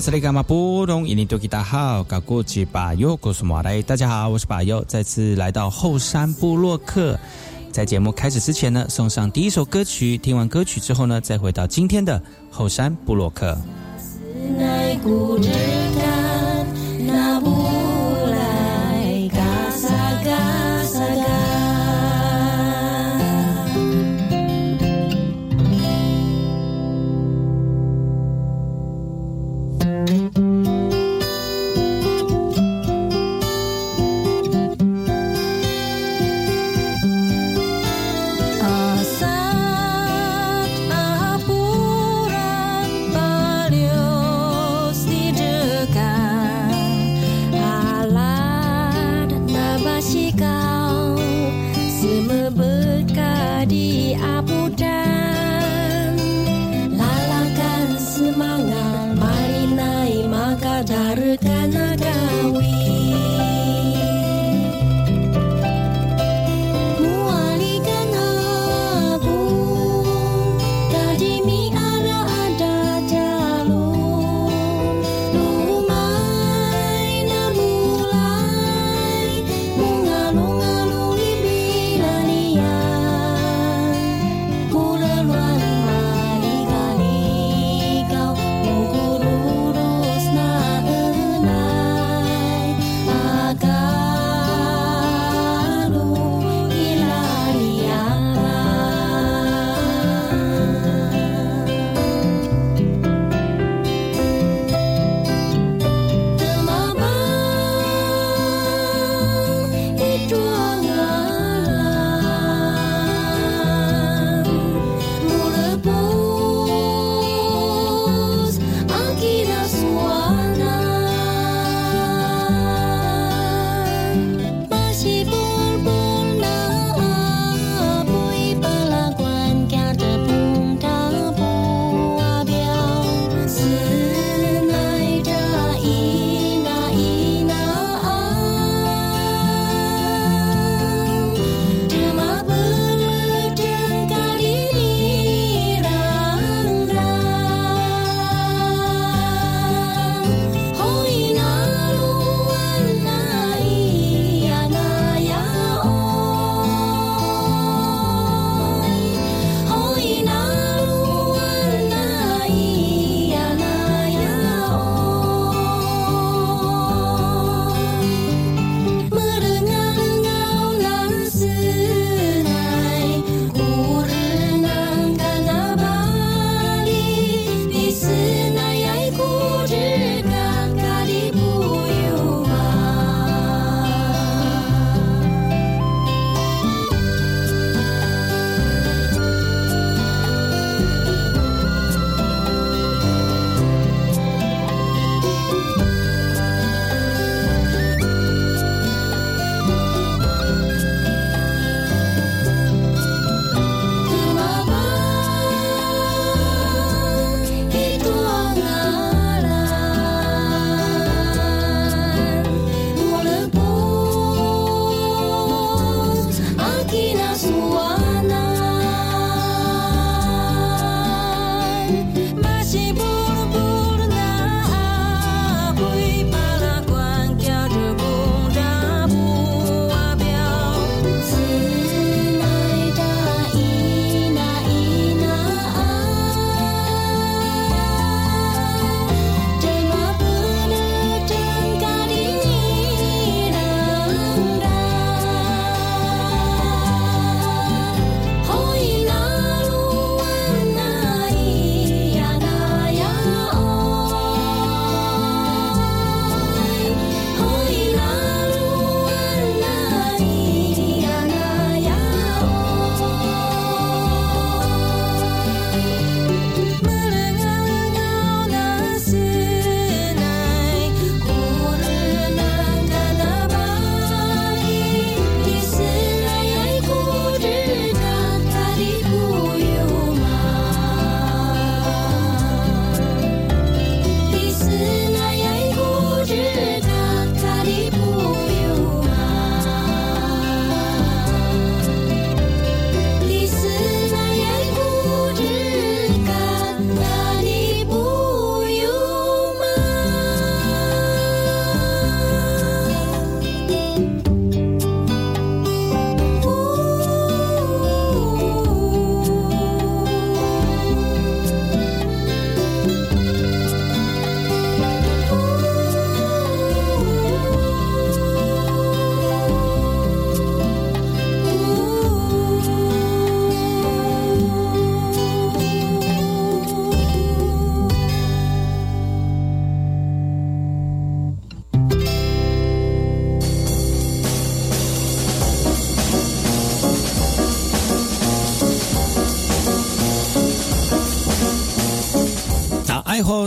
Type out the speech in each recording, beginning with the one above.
斯里伽马布隆伊尼多吉达好，嘎古吉巴尤古苏马来，大家好，我是巴尤，再次来到后山部落客。在节目开始之前呢，送上第一首歌曲，听完歌曲之后呢，再回到今天的后山部落客。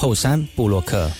后山布洛克。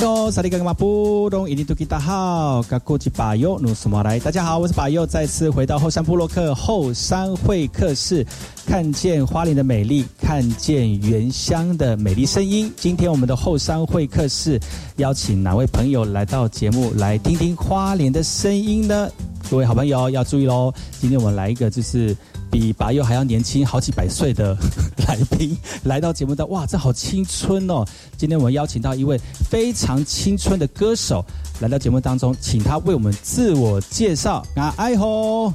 哟，萨利格马布隆伊尼图吉大好，嘎古吉巴尤努什么来？大家好，我是巴尤，再次回到后山部落克后山会客室，看见花莲的美丽，看见原乡的美丽声音。今天我们的后山会客室邀请哪位朋友来到节目，来听听花莲的声音呢？各位好朋友要注意喽，今天我们来一个就是。比白佑还要年轻好几百岁的 来宾来到节目的，哇，这好青春哦！今天我们邀请到一位非常青春的歌手来到节目当中，请他为我们自我介绍。啊，爱吼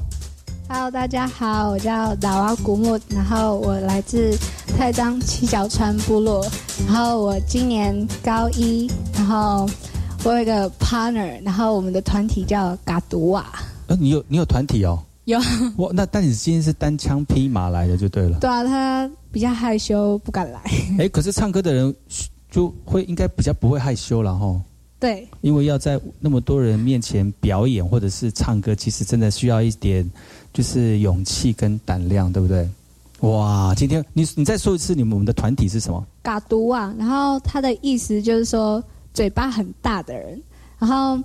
！Hello，大家好，我叫达瓦古木，然后我来自泰章七角川部落，然后我今年高一，然后我有一个 partner，然后我们的团体叫嘎独瓦。呃，你有你有团体哦？有 我那，但你今天是单枪匹马来的就对了。对啊，他比较害羞，不敢来。哎，可是唱歌的人就会应该比较不会害羞了哈。对，因为要在那么多人面前表演或者是唱歌，其实真的需要一点就是勇气跟胆量，对不对？哇，今天你你再说一次，你们我们的团体是什么？嘎读啊，然后他的意思就是说嘴巴很大的人。然后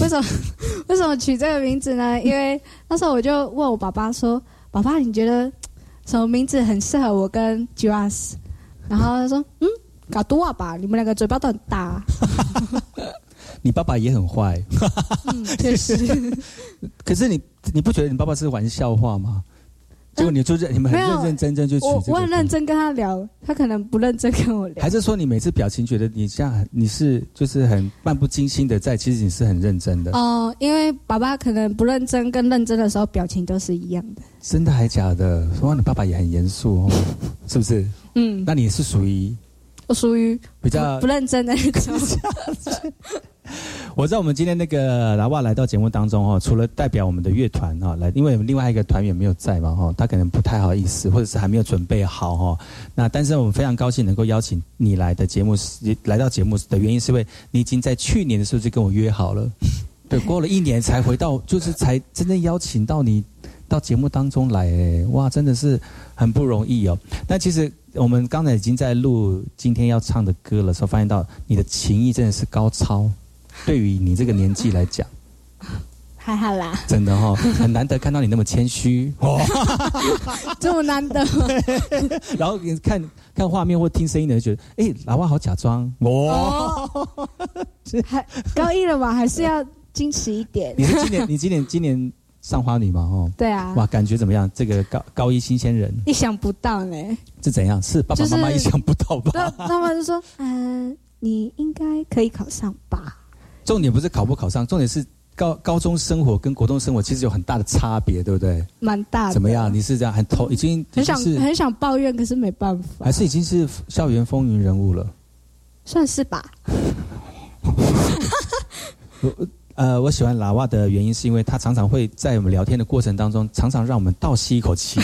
为什么 为什么取这个名字呢？因为那时候我就问我爸爸说：“爸爸，你觉得什么名字很适合我跟 Juas？” 然后他说：“嗯，搞多啊吧，你们两个嘴巴都很大。”你爸爸也很坏，确实。可是你你不觉得你爸爸是玩笑话吗？结果你就认你们很认认真真就取我我很认真跟他聊，他可能不认真跟我聊。还是说你每次表情觉得你这样你是就是很漫不经心的在，其实你是很认真的。哦，因为爸爸可能不认真跟认真的时候表情都是一样的。真的还假的？说你爸爸也很严肃哦，是不是？嗯。那你是属于？我属于比较不认真的那种。我知道我们今天那个拉瓦来到节目当中哈，除了代表我们的乐团哈来，因为另外一个团员没有在嘛哈，他可能不太好意思，或者是还没有准备好哈。那但是我们非常高兴能够邀请你来的节目，来到节目的原因是因为你已经在去年的时候就跟我约好了，对，过了一年才回到，就是才真正邀请到你到节目当中来，哎，哇，真的是很不容易哦。那其实我们刚才已经在录今天要唱的歌了，时候发现到你的情谊真的是高超。对于你这个年纪来讲，还好啦，真的哈，很难得看到你那么谦虚，这么难得。然后你看看画面或听声音的，觉得哎，老外好假装哇，还高一了嘛，还是要矜持一点。你是今年，你今年今年上花女嘛？哦，对啊。哇，感觉怎么样？这个高高一新鲜人，意想不到呢。是怎样？是爸爸妈妈意想不到吧？妈妈就说：“嗯，你应该可以考上吧。”重点不是考不考上，重点是高高中生活跟国中生活其实有很大的差别，对不对？蛮大的。怎么样？你是这样很头已经很想很想抱怨，可是没办法。还是已经是校园风云人物了？算是吧。我呃，我喜欢喇哇的原因是因为他常常会在我们聊天的过程当中，常常让我们倒吸一口气。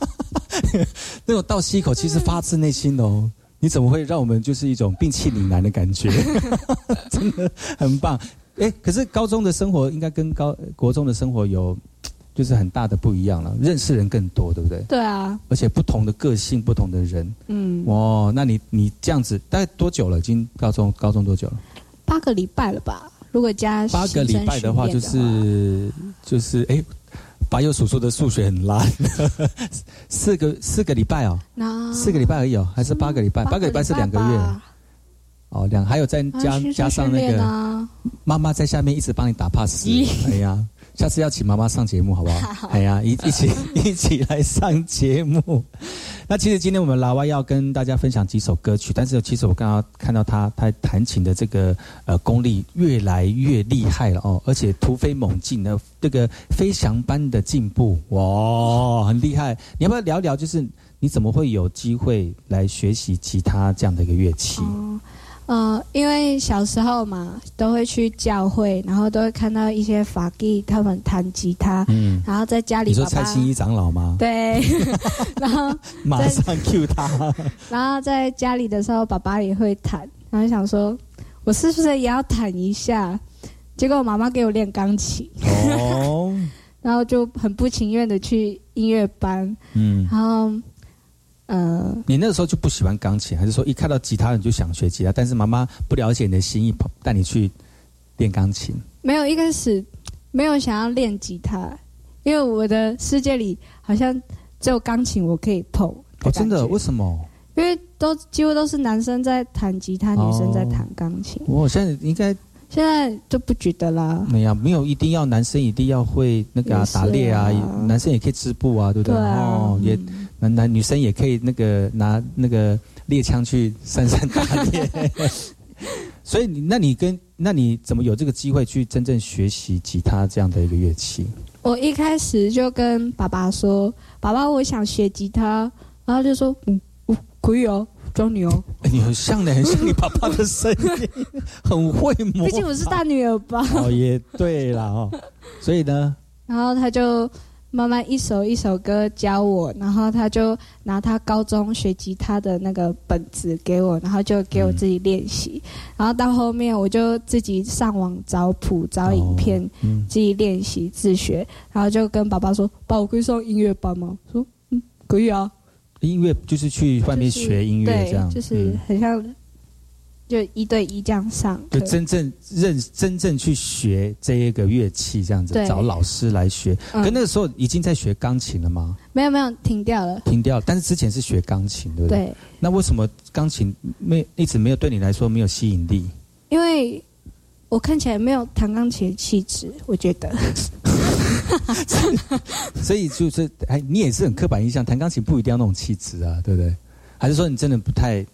那种倒吸一口气是发自内心的哦。你怎么会让我们就是一种病气凛然的感觉？真的很棒。哎，可是高中的生活应该跟高国中的生活有就是很大的不一样了，认识人更多，对不对？对啊。而且不同的个性，不同的人。嗯。哇，那你你这样子大概多久了？已经高中高中多久了？八个礼拜了吧？如果加八个礼拜的话，就是就是哎。八又叔叔的数学很烂，四个四个礼拜哦，四个礼拜而已哦，还是八个礼拜？八个礼拜是两个月，哦，两还有再加加上那个妈妈在下面一直帮你打 pass，哎呀。下次要请妈妈上节目好不好？哎呀，一一起 一起来上节目。那其实今天我们老外要跟大家分享几首歌曲，但是其实我刚刚看到他他弹琴的这个呃功力越来越厉害了哦，而且突飞猛进的这个飞翔般的进步，哇，很厉害。你要不要聊聊？就是你怎么会有机会来学习吉他这样的一个乐器？呃，因为小时候嘛，都会去教会，然后都会看到一些法弟他们弹吉他，嗯，然后在家里，你说蔡新一长老吗？对，然后马上 Q 他，然后在家里的时候，爸爸也会弹，然后想说，我是不是也要弹一下？结果我妈妈给我练钢琴，哦，然后就很不情愿的去音乐班，嗯，然后。嗯，你那个时候就不喜欢钢琴，还是说一看到吉他你就想学吉他？但是妈妈不了解你的心意，带你去练钢琴。没有一开始没有想要练吉他，因为我的世界里好像只有钢琴我可以碰。哦，真的？为什么？因为都几乎都是男生在弹吉他，哦女生在弹钢琴。我现在应该现在就不觉得啦。没有没有一定要男生一定要会那个、啊打猎啊，男生也可以织布啊，对不对？对啊，哦，也嗯男男女生也可以那个拿那个猎枪去山上打猎。所以你那你跟那你怎么有这个机会去真正学习吉他这样的一个乐器？我一开始就跟爸爸说：“爸爸，我想学吉他。”然后就说：“嗯，我可以哦，教你哦。哎，你很像的，很像你爸爸的声音，很会模 毕竟我是大女儿吧。哦，也对啦哦。所以呢，”然后他就慢慢一首一首歌教我，然后他就拿他高中学吉他的那个本子给我，然后就给我自己练习。然后到后面我就自己上网找谱、找影片。哦嗯，自己练习自学，然后就跟爸爸说：“爸，我可以上音乐班吗？”说：“嗯，可以啊。音乐就是去外面学音乐这样，对，就是嗯很像，就一对一这样上就。真正认真正去学这一个乐器，这样子找老师来学。嗯可那个时候已经在学钢琴了吗？没有没有停掉了。停掉了，但是之前是学钢琴，对不对？对，那为什么钢琴没一直没有对你来说没有吸引力？因为我看起来没有弹钢琴的气质，我觉得。所以就是，哎，你也是很刻板印象，弹钢琴不一定要那种气质啊，对不对？还是说你真的不太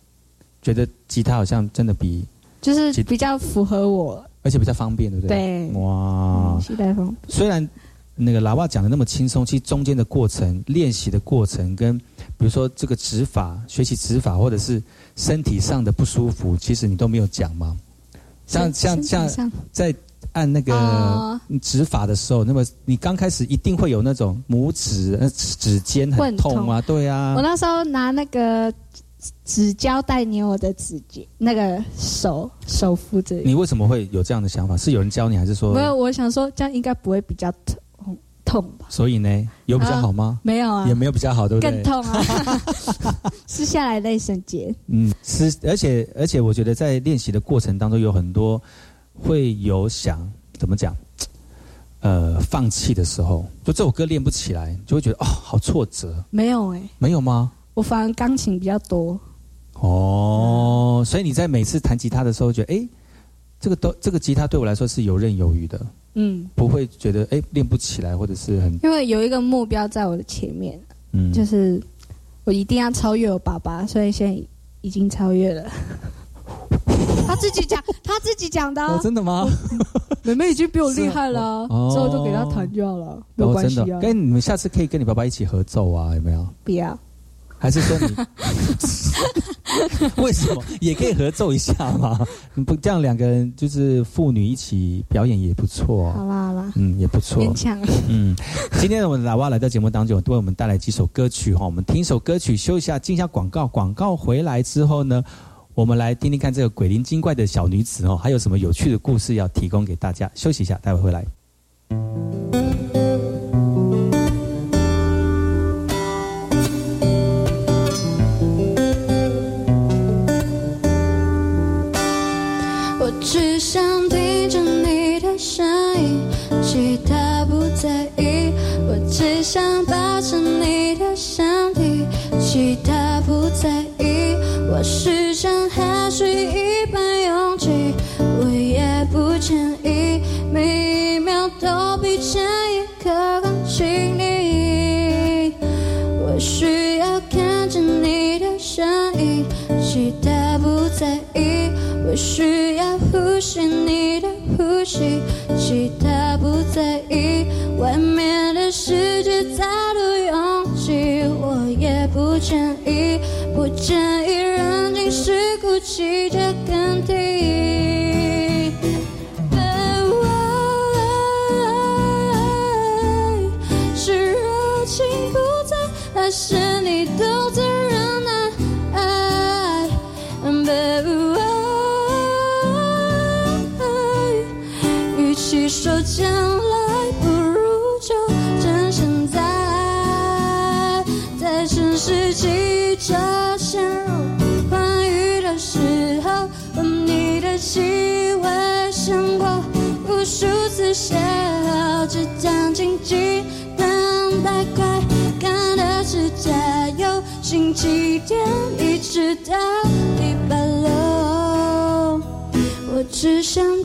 觉得吉他好像真的比，就是比较符合我，而且比较方便，对不对？对，哇。嗯，，携带风，虽然那个喇叭讲的那么轻松，其实中间的过程、练习的过程，跟比如说这个指法、学习指法，或者是身体上的不舒服，其实你都没有讲吗？像像像在按那个哦。指法的时候，那么你刚开始一定会有那种拇指、呃指尖很痛啊，对啊。我，那时候拿那个纸胶带粘我的指节，那个手手扶着。你为什么会有这样的想法？是有人教你，还是说没有，我想说这样应该不会比较痛痛吧？所以呢，有比较好吗？没有啊，也没有比较好，对不对？更痛啊！撕下来那一瞬间，嗯，撕，而且而且，我觉得在练习的过程当中，有很多会有想怎么讲，呃，放弃的时候，就这首歌练不起来，就会觉得哦，好挫折，没有哎、没有吗？我反而钢琴比较多。哦，所以你在每次弹吉他的时候，觉得哎，这个都这个吉他对我来说是游刃有余的，嗯，不会觉得哎练不起来，或者是很因为有一个目标在我的前面，嗯，就是我一定要超越我爸爸，所以现在已经超越了。他自己讲，他自己讲的、啊哦，真的吗？妹妹已经比我厉害了啊、哦之后就给他弹就好了，没有哦，关系啊。跟你们下次可以跟你爸爸一起合奏啊，有没有？不要，还是说你 为什么也可以合奏一下嘛？你不这样两个人就是父女一起表演也不错好，啦好啦，嗯，也不错勉，强。嗯。今天我们喇叭来到节目当中，为我们带来几首歌曲哈，我们听一首歌曲，休一下，进一下广告。广告回来之后呢，我们来听听看这个鬼灵精怪的小女子哦，还有什么有趣的故事要提供给大家。休息一下，待会回来。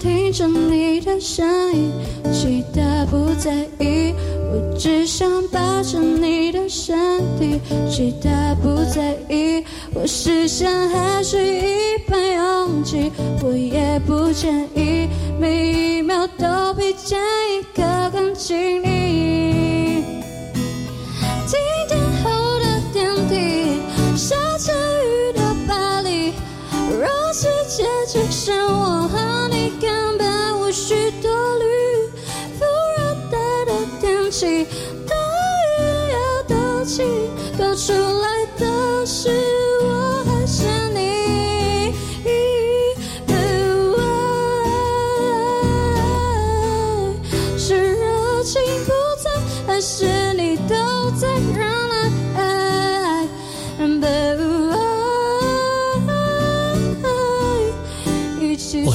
听着你的声音，其他不在意。我只想抱着你的身体，其他不在意。我视线还是一般拥挤，我也不介意，每一秒都比前一刻更亲密。停电后的电梯，只剩我和你，根本无需多虑。副热带的天气，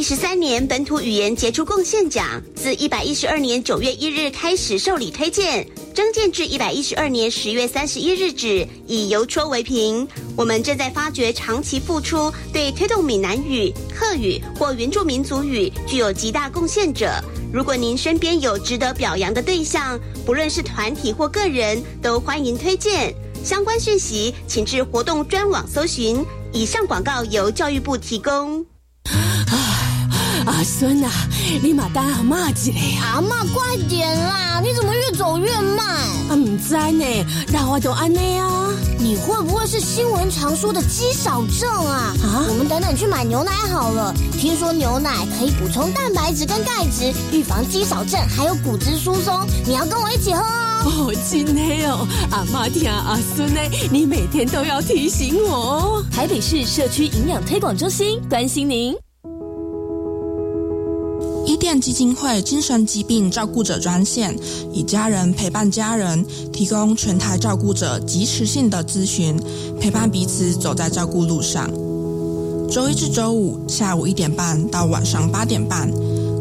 一十三年本土语言杰出贡献奖自一百一十二年九月一日开始受理推荐，征件至一百一十二年十月三十一日止，以邮戳为凭。我们正在发掘长期付出，对推动闽南语、客语或原住民族语具有极大贡献者。如果您身边有值得表扬的对象，不论是团体或个人，都欢迎推荐。相关讯息请至活动专网搜寻。以上广告由教育部提供。阿孙啊，你马当阿妈一个啊！阿妈，快点啦！你怎么越走越慢？啊，唔知呢，让我都安内啊！你会不会是新闻常说的肌少症啊？啊我们等等去买牛奶好了。听说牛奶可以补充蛋白质跟钙质，预防肌少症，还有骨质疏松。你要跟我一起喝哦。哦，真的哦，阿妈听阿孙呢，你每天都要提醒我哦。台北市社区营养推广中心关心您。伊甸基金会精神疾病照顾者专线，以家人陪伴家人，提供全台照顾者及时性的咨询，陪伴彼此走在照顾路上。周一至周五下午一点半到晚上八点半，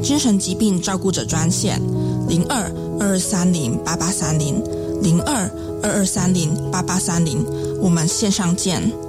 精神疾病照顾者专线零二二二三零八八三零零二二二三零八八三零，我们线上见。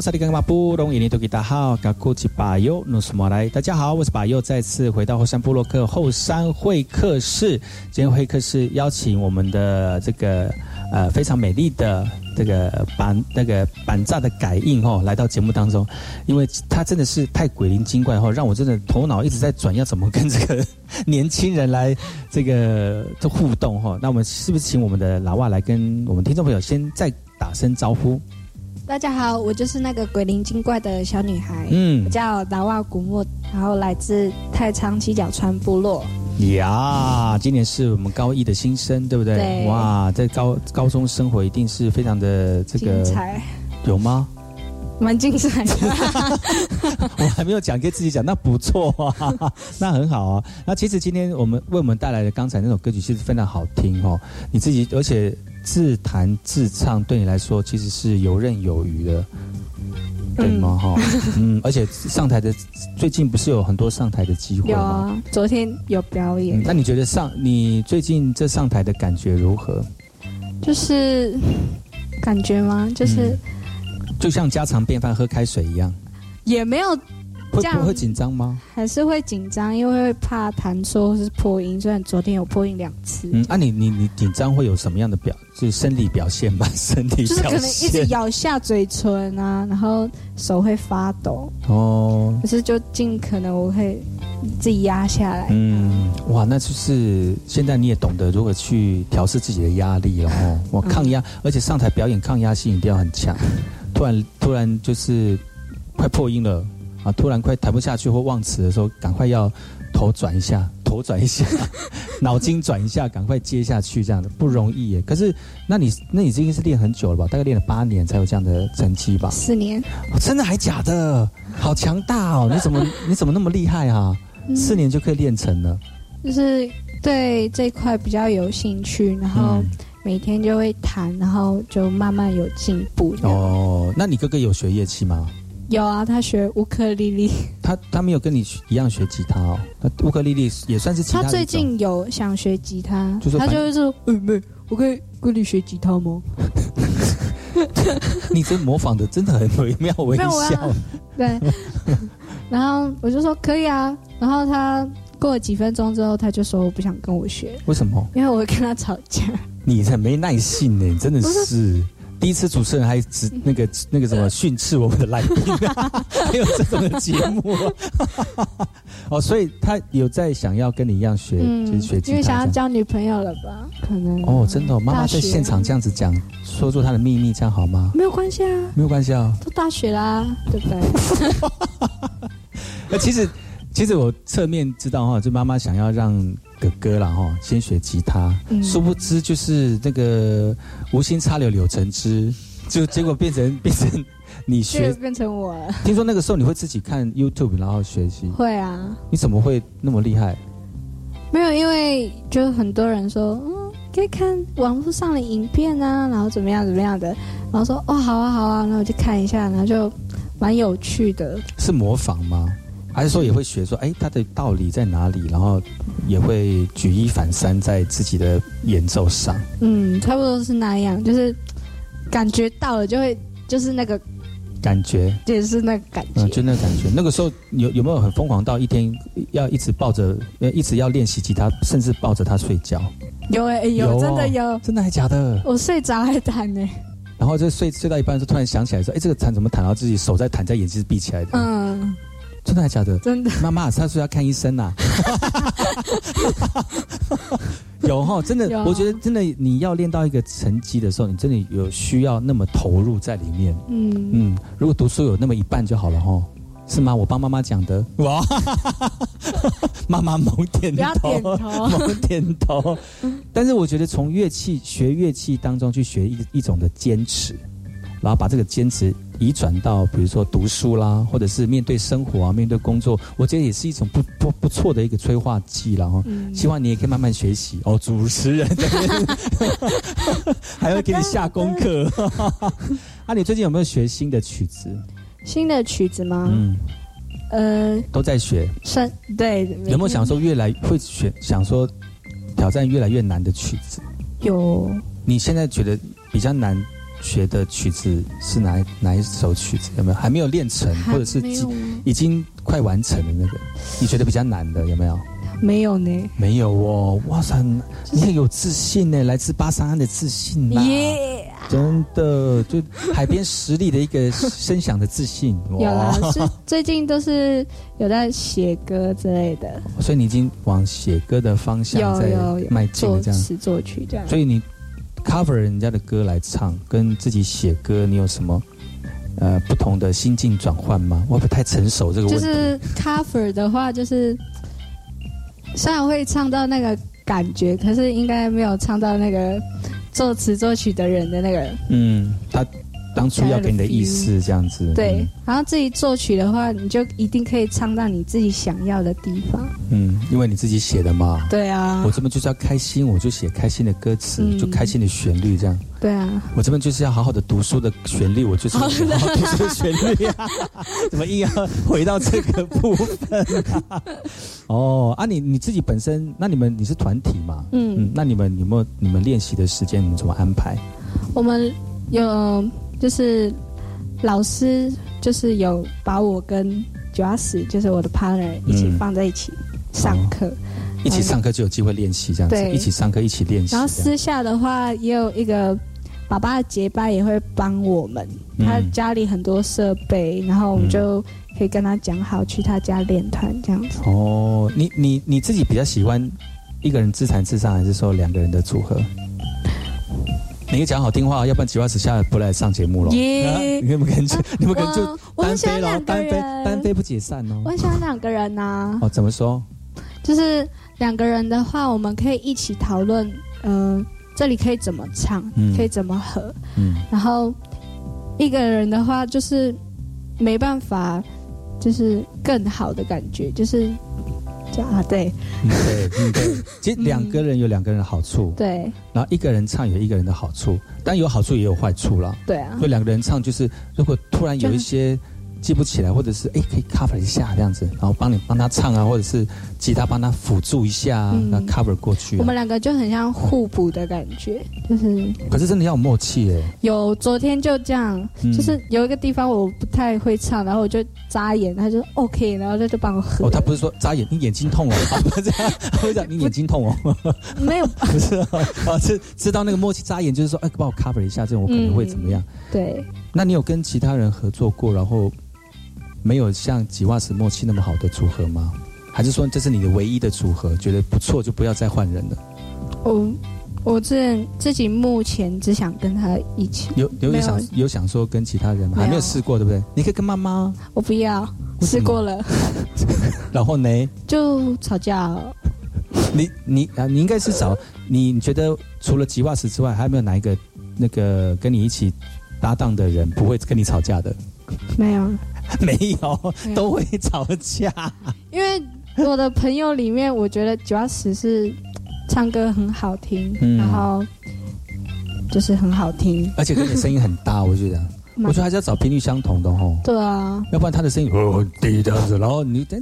萨利干嘛布隆伊尼多吉大号，嘎古吉巴尤努斯莫来。大家好，我是巴尤，再次回到后山部落克后山会客室。今天会客室邀请我们的这个呃非常美丽的这个板那个板栅的改印哦，来到节目当中，因为他真的是太鬼灵精怪哦，让我真的头脑一直在转，要怎么跟这个 年轻人来这个这互动哈、那我们是不是请我们的老外来跟我们听众朋友先再打声招呼？大家好，我就是那个鬼灵精怪的小女孩，嗯我叫达瓦古木，然后来自太仓七角川部落。呀，今年是我们高一的新生，对不对？对哇，在高高中生活一定是非常的这个精彩，有吗？蛮精彩的。我还没有讲，给自己讲，那不错啊，那很好啊。那其实今天我们为我们带来的刚才那首歌曲，其实非常好听哦。你自己而且自弹自唱，对你来说其实是游刃有余的。对吗？哈，嗯，而且上台的最近不是有很多上台的机会吗？有啊，昨天有表演。那你觉得上你最近这上台的感觉如何？就是感觉吗？就是就像家常便饭喝开水一样，也没有。会不会紧张吗？还是会紧张，因为会怕弹错或是破音。虽然昨天有破音两次。嗯，啊，你你你紧张会有什么样的表？就是生理表现吧，身体就是可能一直咬下嘴唇啊，然后手会发抖。哦。可是就尽可能我会自己压下来。嗯，哇，那就是现在你也懂得如何去调试自己的压力了哦。我抗压，而且上台表演抗压性一定要很强。突然突然就是快破音了。啊！突然快弹不下去或忘词的时候，赶快要头转一下，头转一下，脑筋转一下，赶快接下去，这样的不容易耶。可是，那你那你这应该是练很久了吧？大概练了八年才有这样的成绩吧？四年？真的还假的？好强大哦！你怎么你怎么那么厉害啊？四年就可以练成了？就是对这块比较有兴趣，然后每天就会弹，然后就慢慢有进步。哦，那你哥哥有学乐器吗？有啊，他学乌克丽丽。他他没有跟你一样学吉他哦。那乌克丽丽也算是吉他。他最近有想学吉他，他就是说：“妹妹，我可以跟你学吉他吗？” 你这模仿的真的很惟妙惟肖。对。然后我就说可以啊。然后他过了几分钟之后，他就说我不想跟我学。为什么？因为我会跟他吵架。你才没耐性呢，真的是。第一次主持人还只那个那个什么训斥我们的来宾，还有这种的节目 哦，所以他有在想要跟你一样学，就是学吉他，因为想要交女朋友了吧？可能哦，真的，妈妈在现场这样子讲，说出她的秘密，这样好吗？没有关系啊，没有关系啊，都大学啦，对不对？那其实。其实我侧面知道哈，就妈妈想要让哥哥了哈，先学吉他，殊不知就是那个无心插柳柳成枝，就结果变成 变成你学变成我了。听说那个时候你会自己看 YouTube 然后学习？会啊。你怎么会那么厉害？没有，因为就很多人说，嗯，可以看网络上的影片啊，然后怎么样怎么样的，然后说哦，好啊好啊，那我就看一下，然后就蛮有趣的。是模仿吗？还是说也会学说，哎，他的道理在哪里？然后也会举一反三在自己的演奏上。嗯，差不多是那样，就是感觉到了就会，就是那个感觉，就是那个感觉，就那个感觉。那个时候有有没有很疯狂到一天要一直抱着，呃，一直要练习吉他，甚至抱着它睡觉？有哎，有真的有，真的还假的？我睡着还弹呢。然后就睡睡到一半，就突然想起来说，哎，这个弹怎么弹到自己手在弹，在眼睛是闭起来的？嗯。真的还是假的？真的。妈妈，他说要看医生呐。有哈，真的，我觉得真的，你要练到一个成绩的时候，你真的有需要那么投入在里面。嗯嗯，如果读书有那么一半就好了哈，是吗？我帮妈妈讲的。哇，妈妈猛点头，猛点头。但是我觉得从乐器学乐器当中去学一一种的坚持。然后把这个坚持移转到，比如说读书啦，或者是面对生活啊，面对工作，我觉得也是一种不不不错的一个催化剂然后希望你也可以慢慢学习哦。主持人 还要给你下功课。啊，你最近有没有学新的曲子？新的曲子吗？嗯，呃，都在学。算，对。有没有想说越来会选，想说挑战越来越难的曲子？有。你现在觉得比较难？学的曲子是哪哪一首曲子？有没有还没有练成，或者是已经快完成的那个？你觉得比较难的有没有？没有呢。没有哦，哇塞，你很有自信呢，来自巴山安的自信耶！真的，就海边实力的一个声响的自信。有啦，是最近都是有在写歌之类的。所以你已经往写歌的方向在迈进了，这样词作曲这样。所以你。Cover 人家的歌来唱，跟自己写歌，你有什么呃不同的心境转换吗？我不会太成熟？这个问题就是 cover 的话，就是虽然会唱到那个感觉，可是应该没有唱到那个作词作曲的人的那个。嗯，他当初要给你的意思这样子。对，然后自己作曲的话，你就一定可以唱到你自己想要的地方。嗯，因为你自己写的嘛。对啊。我这边就是要开心，我就写开心的歌词，就开心的旋律这样。对啊。我这边就是要好好的读书的旋律，我就是好好读书的旋律啊。怎么硬要回到这个部分？哦，啊，你你自己本身，那你们你是团体嘛？嗯嗯，那你们有没有你们练习的时间？你们怎么安排？我们有。就是老师就是有把我跟九阿十，就是我的 partner 一起放在一起上课，一起上课就有机会练习这样子，一起上课一起练习。然后私下的话也有一个爸爸的结拜也会帮我们，他家里很多设备，然后我们就可以跟他讲好去他家练团这样子。哦，你你你自己比较喜欢一个人自弹自唱，还是说两个人的组合？你讲好听话，要不然吉娃子下不来上节目了。耶！你们可能就你们可能就单飞了，单飞单飞不解散哦。我很喜欢两个人呐。哦，怎么说？就是两个人的话，我们可以一起讨论，嗯，这里可以怎么唱，可以怎么和。嗯。然后一个人的话，就是没办法，就是更好的感觉，就是。啊，对，对，嗯，对，其实两个人有两个人的好处，对，然后一个人唱有一个人的好处，但有好处也有坏处了，对啊，所以两个人唱就是，如果突然有一些。记不起来，或者是哎，可以 cover 一下这样子，然后帮你帮他唱啊，或者是吉他帮他辅助一下，那 cover 过去。我们两个就很像互补的感觉，就是。可是真的要有默契哎。有昨天就这样，就是有一个地方我不太会唱，然后我就眨眼，他就 OK，然后他就帮我合。哦，他不是说眨眼，你眼睛痛哦，不是这样，会讲你眼睛痛哦。没有，不 是哦，是知道那个默契眨眼，就是说哎，帮我 cover 一下，这种我可能会怎么样？对。那你有跟其他人合作过，然后？没有像吉瓦斯默契那么好的组合吗？还是说这是你的唯一的组合？觉得不错就不要再换人了。我我自自己目前只想跟他一起。有有想有想说跟其他人吗？还没有试过对不对？你可以跟妈妈。我不要，试过了。然后呢？就吵架了。你你啊，你应该是找你觉得除了吉瓦斯之外，还有没有哪一个那个跟你一起搭档的人不会跟你吵架的？没有。没有，都会吵架。因为我的朋友里面，我觉得主要是是唱歌很好听，然后就是很好听，而且跟你声音很大。我觉得，我觉得还是要找频率相同的哦。对啊，要不然他的声音哦低这样子，然后你这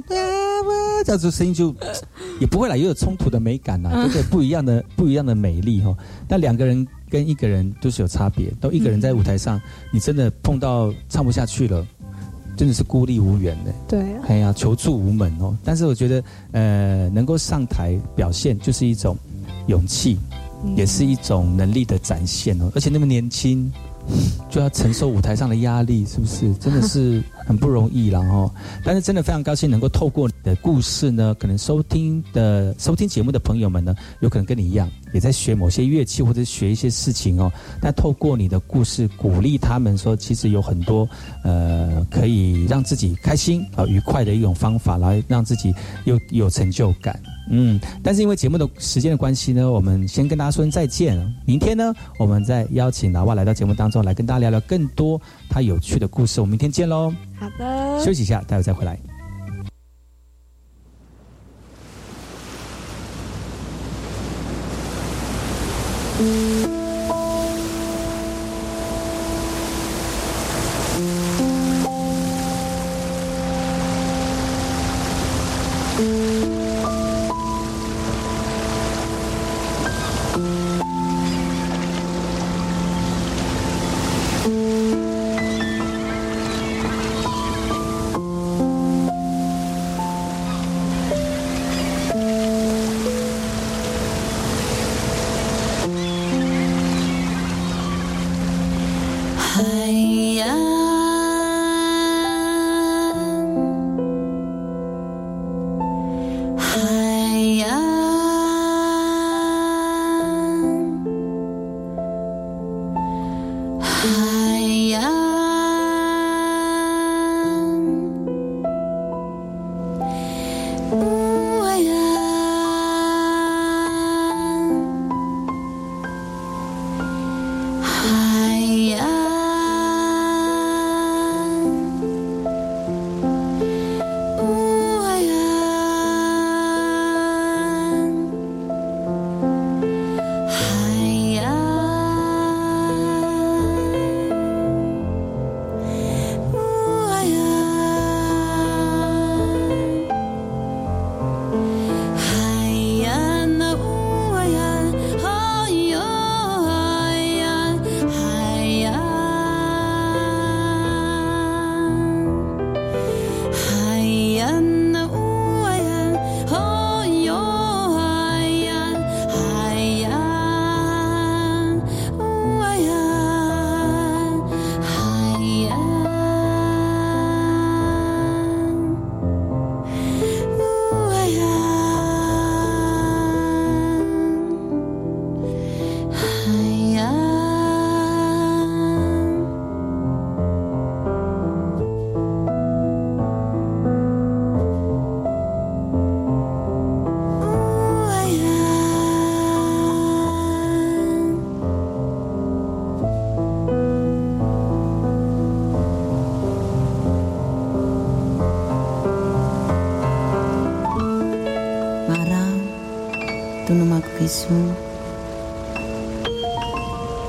样子声音就 也不会来，也有冲突的美感呐，这个不一样的不一样的美丽哈。但两个人跟一个人都是有差别，都一个人在舞台上，你真的碰到唱不下去了。真的是孤立无援的，对，哎呀，求助无门哦。但是我觉得，呃，能够上台表现就是一种勇气，也是一种能力的展现哦。而且那么年轻。就要承受舞台上的压力，是不是？真的是 很不容易了哦。但是真的非常高兴能够透过你的故事呢，可能收听的收听节目的朋友们呢，有可能跟你一样，也在学某些乐器或者学一些事情哦。但透过你的故事，鼓励他们说，其实有很多呃可以让自己开心啊愉快的一种方法，来让自己有有成就感。嗯，但是因为节目的时间的关系呢，我们先跟大家说声再见。明天呢，我们再邀请老外来到节目当中来跟大家聊聊更多他有趣的故事。我们明天见喽，好的，休息一下，待会再回来。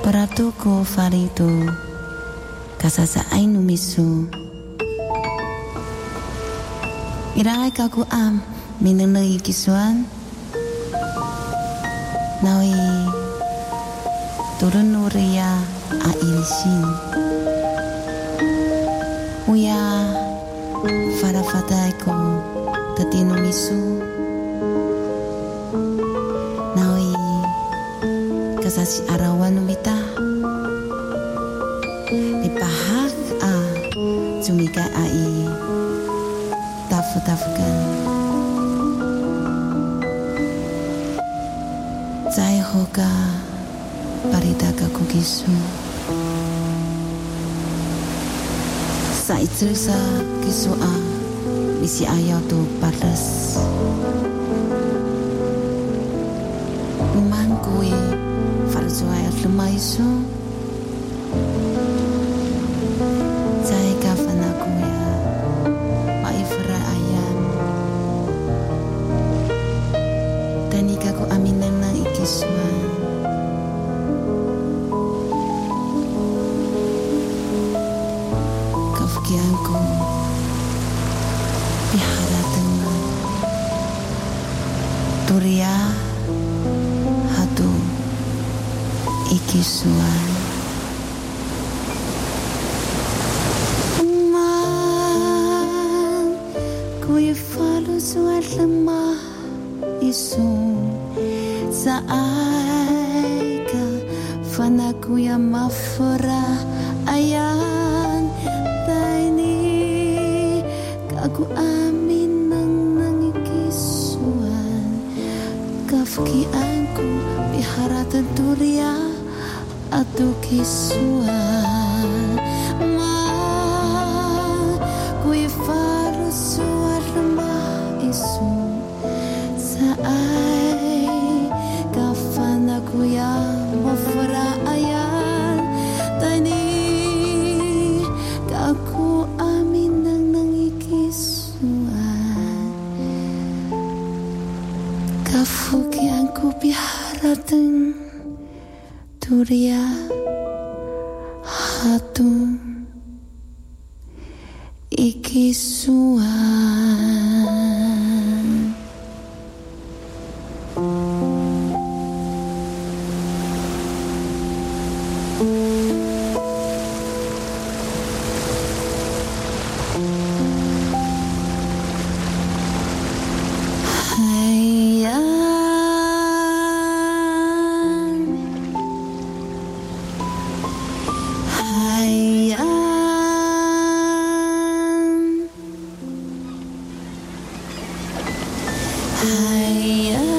Peratuku faritu Kasasa ainu misu. Irangai kaku am Minenei kisuan. Nawi Turun nuria a ilsin itrusa kisua misi ayaw tu patas. Mangkui farzuaya lumaisu. Mangkui. Turia hatu ikisuan Man Kui falu Suan lemah isun Sa aika fana kuya mafura ayan Taini kaku aika meski aku pihara tenturia atau kisuan Biarratın turia hatu Iki su I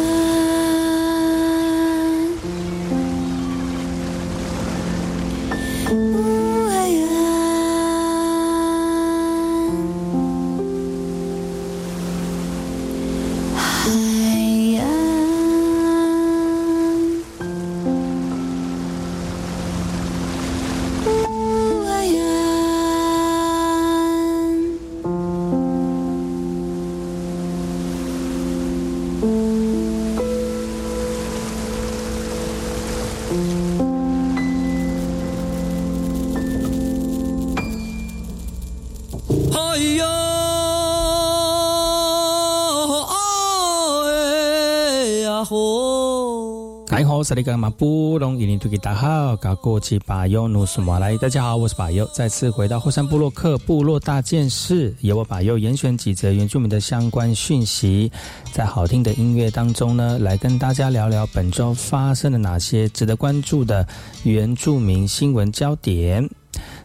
萨利干马布隆伊林图吉达好，搞过去巴尤努苏马来，大家好，我是巴尤，再次回到后山部落克部落大件事，由我巴尤严选几则原住民的相关讯息，在好听的音乐当中呢，来跟大家聊聊本周发生了哪些值得关注的原住民新闻焦点。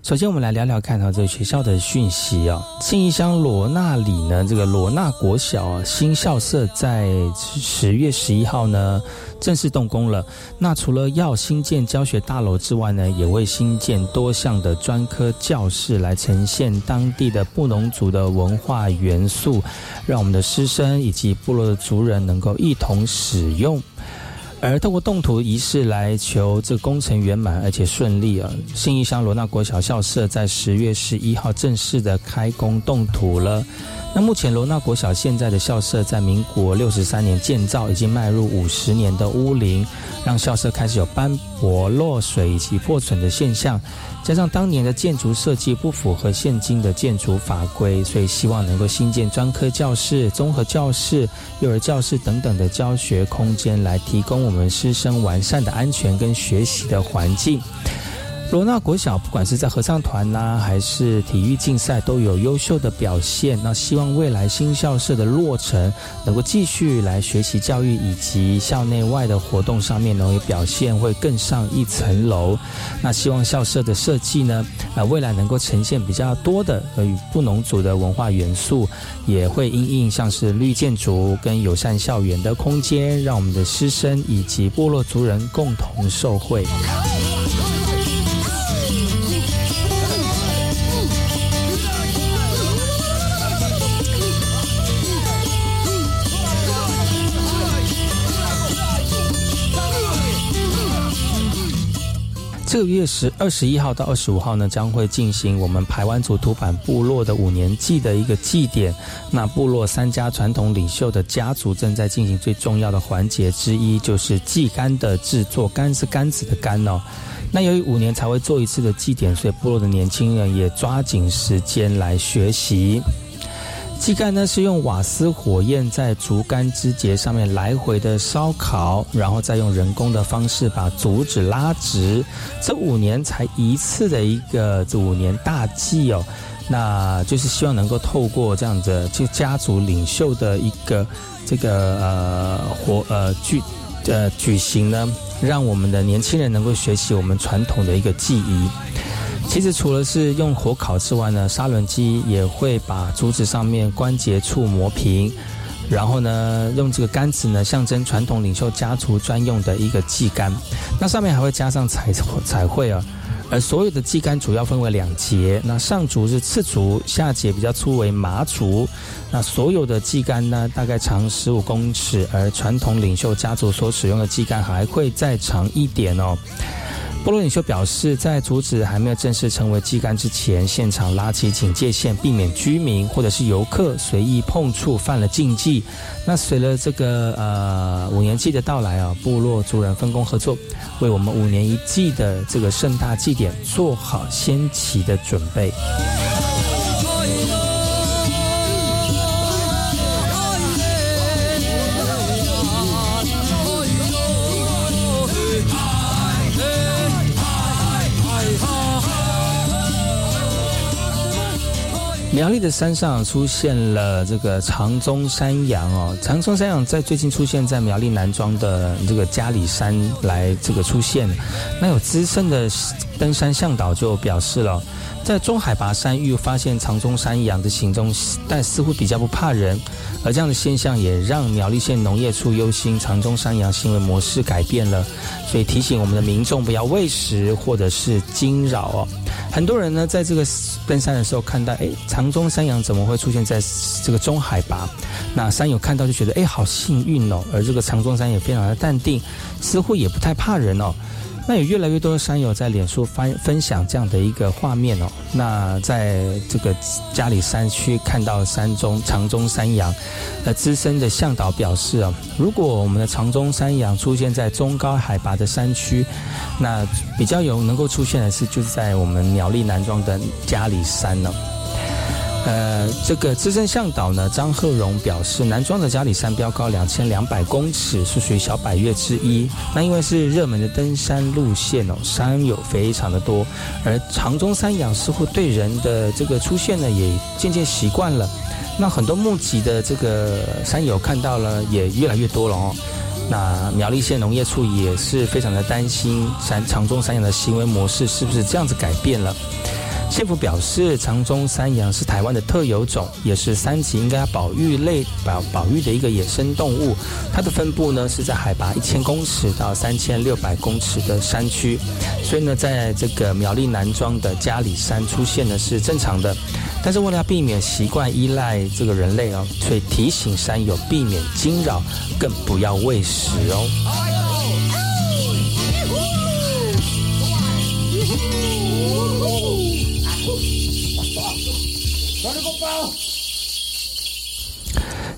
首先，我们来聊聊看到这个学校的讯息哦。信义乡罗纳里呢，这个罗纳国小啊，新校舍在十月十一号呢正式动工了。那除了要新建教学大楼之外呢，也会新建多项的专科教室，来呈现当地的布农族的文化元素，让我们的师生以及部落的族人能够一同使用。而透过动土仪式来求这工程圆满而且顺利啊！新义乡罗纳国小校舍在十月十一号正式的开工动土了。那目前罗纳国小现在的校舍在民国六十三年建造，已经迈入五十年的屋龄，让校舍开始有斑驳、落水以及破损的现象。加上当年的建筑设计不符合现今的建筑法规，所以希望能够新建专科教室、综合教室、幼儿教室等等的教学空间，来提供我们师生完善的安全跟学习的环境。罗纳国小不管是在合唱团啦，还是体育竞赛，都有优秀的表现。那希望未来新校舍的落成，能够继续来学习教育以及校内外的活动上面，能够表现会更上一层楼。那希望校舍的设计呢，呃，未来能够呈现比较多的呃与布农族的文化元素，也会因应像是绿建筑跟友善校园的空间，让我们的师生以及部落族人共同受惠。这个月十二十一号到二十五号呢，将会进行我们排湾族土版部落的五年祭的一个祭典。那部落三家传统领袖的家族正在进行最重要的环节之一，就是祭竿的制作。竿是杆子的竿哦。那由于五年才会做一次的祭典，所以部落的年轻人也抓紧时间来学习。祭竿呢是用瓦斯火焰在竹竿枝节上面来回的烧烤，然后再用人工的方式把竹子拉直。这五年才一次的一个这五年大祭哦，那就是希望能够透过这样子就家族领袖的一个这个呃活呃举呃举行呢，让我们的年轻人能够学习我们传统的一个技艺。其实除了是用火烤之外呢，砂轮机也会把竹子上面关节处磨平，然后呢，用这个杆子呢，象征传统领袖家族专用的一个祭杆。那上面还会加上彩彩绘啊。而所有的祭杆主要分为两节，那上竹是刺竹，下节比较粗为麻竹。那所有的祭杆呢，大概长十五公尺，而传统领袖家族所使用的祭杆还会再长一点哦。部落领袖表示，在阻止还没有正式成为祭竿之前，现场拉起警戒线，避免居民或者是游客随意碰触，犯了禁忌。那随着这个呃五年祭的到来啊，部落族人分工合作，为我们五年一祭的这个盛大祭典做好先期的准备。苗栗的山上出现了这个长鬃山羊哦，长鬃山羊在最近出现在苗栗南庄的这个嘉里山来这个出现，那有资深的登山向导就表示了。在中海拔山域发现长鬃山羊的行踪，但似乎比较不怕人，而这样的现象也让苗栗县农业处忧心长鬃山羊行为模式改变了，所以提醒我们的民众不要喂食或者是惊扰哦。很多人呢在这个登山的时候看到，哎，长鬃山羊怎么会出现在这个中海拔？那山友看到就觉得，哎，好幸运哦。而这个长鬃山也非常的淡定，似乎也不太怕人哦。那有越来越多的山友在脸书发分享这样的一个画面哦。那在这个嘉里山区看到山中长中山羊，那资深的向导表示啊，如果我们的长中山羊出现在中高海拔的山区，那比较有能够出现的是就是在我们苗栗南庄的嘉里山呢。呃，这个资深向导呢，张鹤荣表示，南庄的嘉里山标高两千两百公尺，是属于小百岳之一。那因为是热门的登山路线哦，山友非常的多，而长鬃山羊似乎对人的这个出现呢，也渐渐习惯了。那很多目击的这个山友看到了，也越来越多了哦。那苗栗县农业处也是非常的担心山长鬃山羊的行为模式是不是这样子改变了。县府表示，长鬃山羊是台湾的特有种，也是三级应该保育类保保育的一个野生动物。它的分布呢是在海拔一千公尺到三千六百公尺的山区，所以呢，在这个苗栗南庄的嘉里山出现呢是正常的。但是为了要避免习惯依赖这个人类哦，所以提醒山友避免惊扰，更不要喂食哦。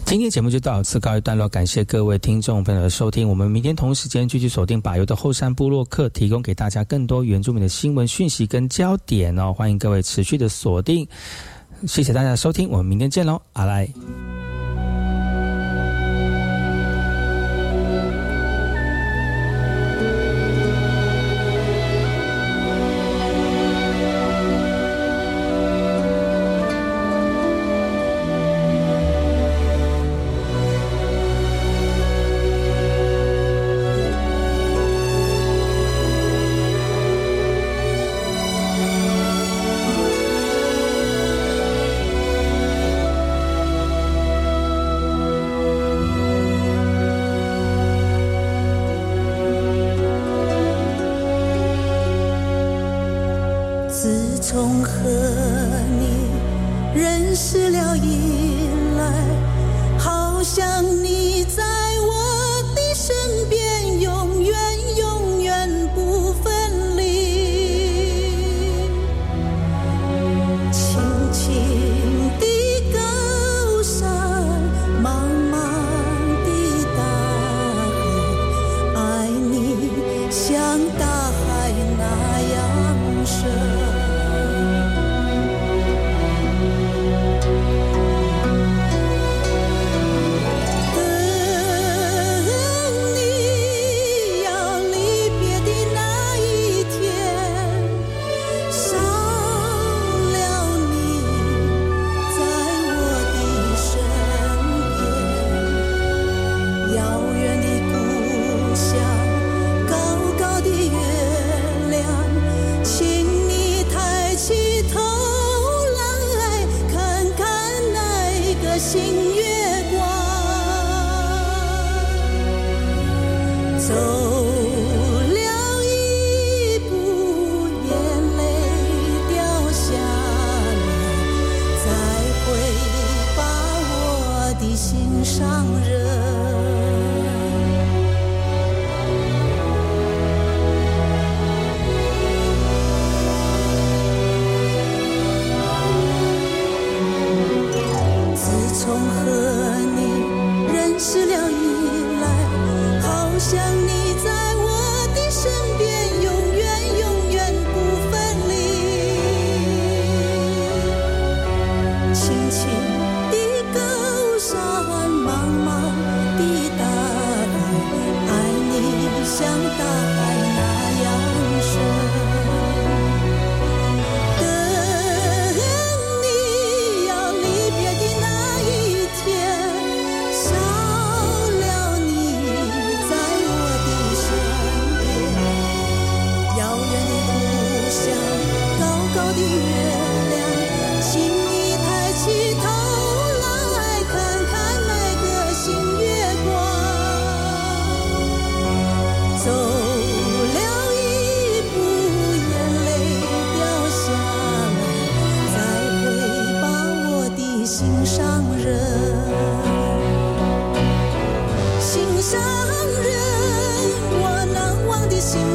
今天节目就到此告一段落，感谢各位听众朋友的收听。我们明天同时间继续锁定把油的后山部落客，提供给大家更多原住民的新闻讯息跟焦点哦。欢迎各位持续的锁定，谢谢大家的收听，我们明天见喽，阿来。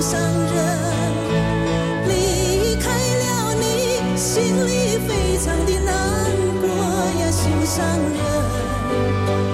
心上人离开了你心里非常的难过呀心上人。